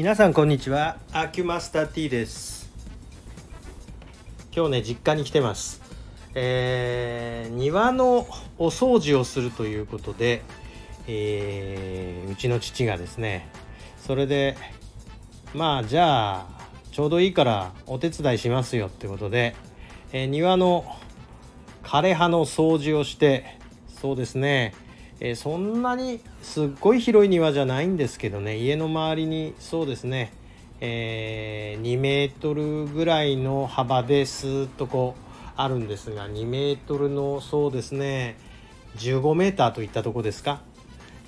皆さんこんにちは。アキュマスター T です。今日ね実家に来てます。えー、庭のお掃除をするということで、えー、うちの父がですねそれでまあじゃあちょうどいいからお手伝いしますよってことで、えー、庭の枯葉の掃除をしてそうですねえー、そんなにすっごい広い庭じゃないんですけどね。家の周りにそうですね、えー、2メートルぐらいの幅ですっとこうあるんですが2メートルのそうですね。15メーターといったとこですか、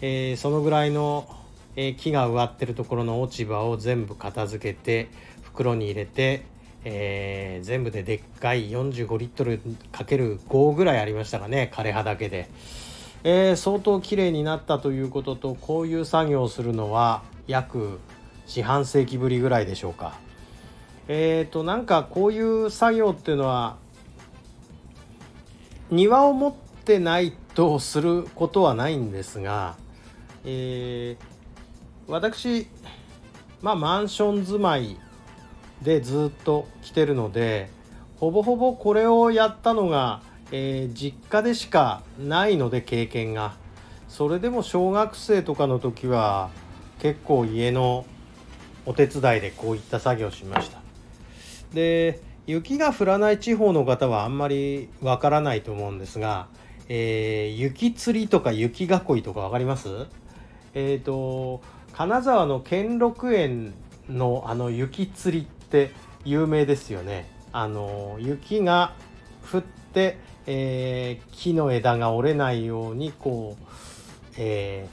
えー、そのぐらいの、え木が植わってるところの落ち葉を全部片付けて袋に入れてえー、全部ででっかい45リットルかける5ぐらいありましたかね。枯葉だけで、えー、相当綺麗になったということとこういう作業をするのは約四半世紀ぶりぐらいでしょうか。えーとなんかこういう作業っていうのは庭を持ってないとすることはないんですが、えー、私まあマンション住まいでずっと来てるのでほぼほぼこれをやったのがえー、実家でしかないので経験が。それでも小学生とかの時は結構家のお手伝いでこういった作業しました。で雪が降らない地方の方はあんまりわからないと思うんですが、えー、雪釣りとか雪囲いとか分かります？えっ、ー、と金沢の兼六園のあの雪釣りって有名ですよね。あの雪が降ってえー、木の枝が折れないようにこう、え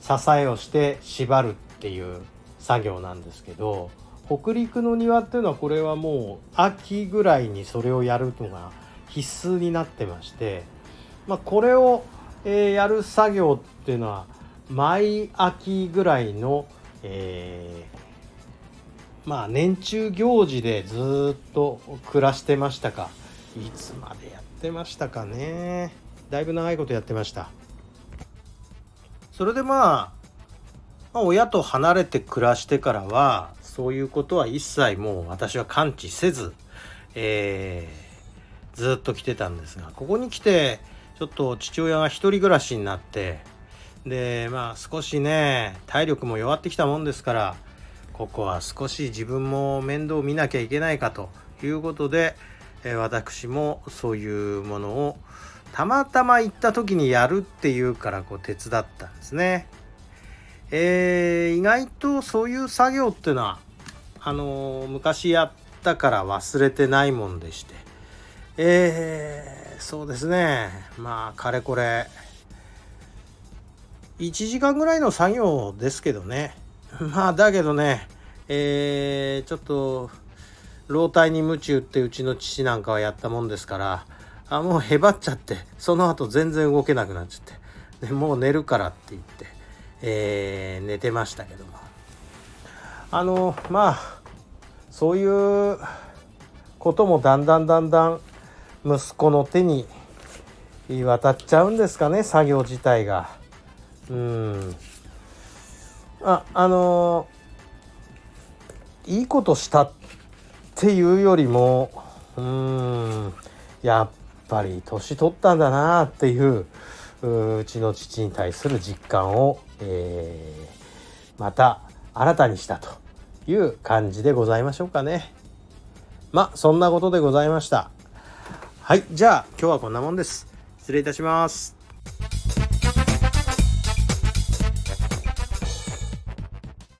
ー、支えをして縛るっていう作業なんですけど北陸の庭っていうのはこれはもう秋ぐらいにそれをやるのが必須になってまして、まあ、これを、えー、やる作業っていうのは毎秋ぐらいの、えー、まあ年中行事でずっと暮らしてましたか。いつまでやってましたかね。だいぶ長いことやってました。それでまあ、まあ、親と離れて暮らしてからはそういうことは一切もう私は感知せず、えー、ずっと来てたんですがここに来てちょっと父親が一人暮らしになってでまあ少しね体力も弱ってきたもんですからここは少し自分も面倒見なきゃいけないかということでえ私もそういうものをたまたま行った時にやるっていうからこう手伝ったんですね。えー、意外とそういう作業っていうのはあのー、昔やったから忘れてないもんでして。えー、そうですね。まあかれこれ1時間ぐらいの作業ですけどね。まあだけどねえー、ちょっと老体に夢中ってうちの父なんかはやったもんですからあもうへばっちゃってその後全然動けなくなっちゃってでもう寝るからって言って、えー、寝てましたけどもあのまあそういうこともだんだんだんだん息子の手に渡っちゃうんですかね作業自体が。うんああのいいことしたっっていうよりもうーんやっぱり年取ったんだなっていううちの父に対する実感を、えー、また新たにしたという感じでございましょうかね。まあそんなことでございました。はいじゃあ今日はこんなもんです。失礼いたします。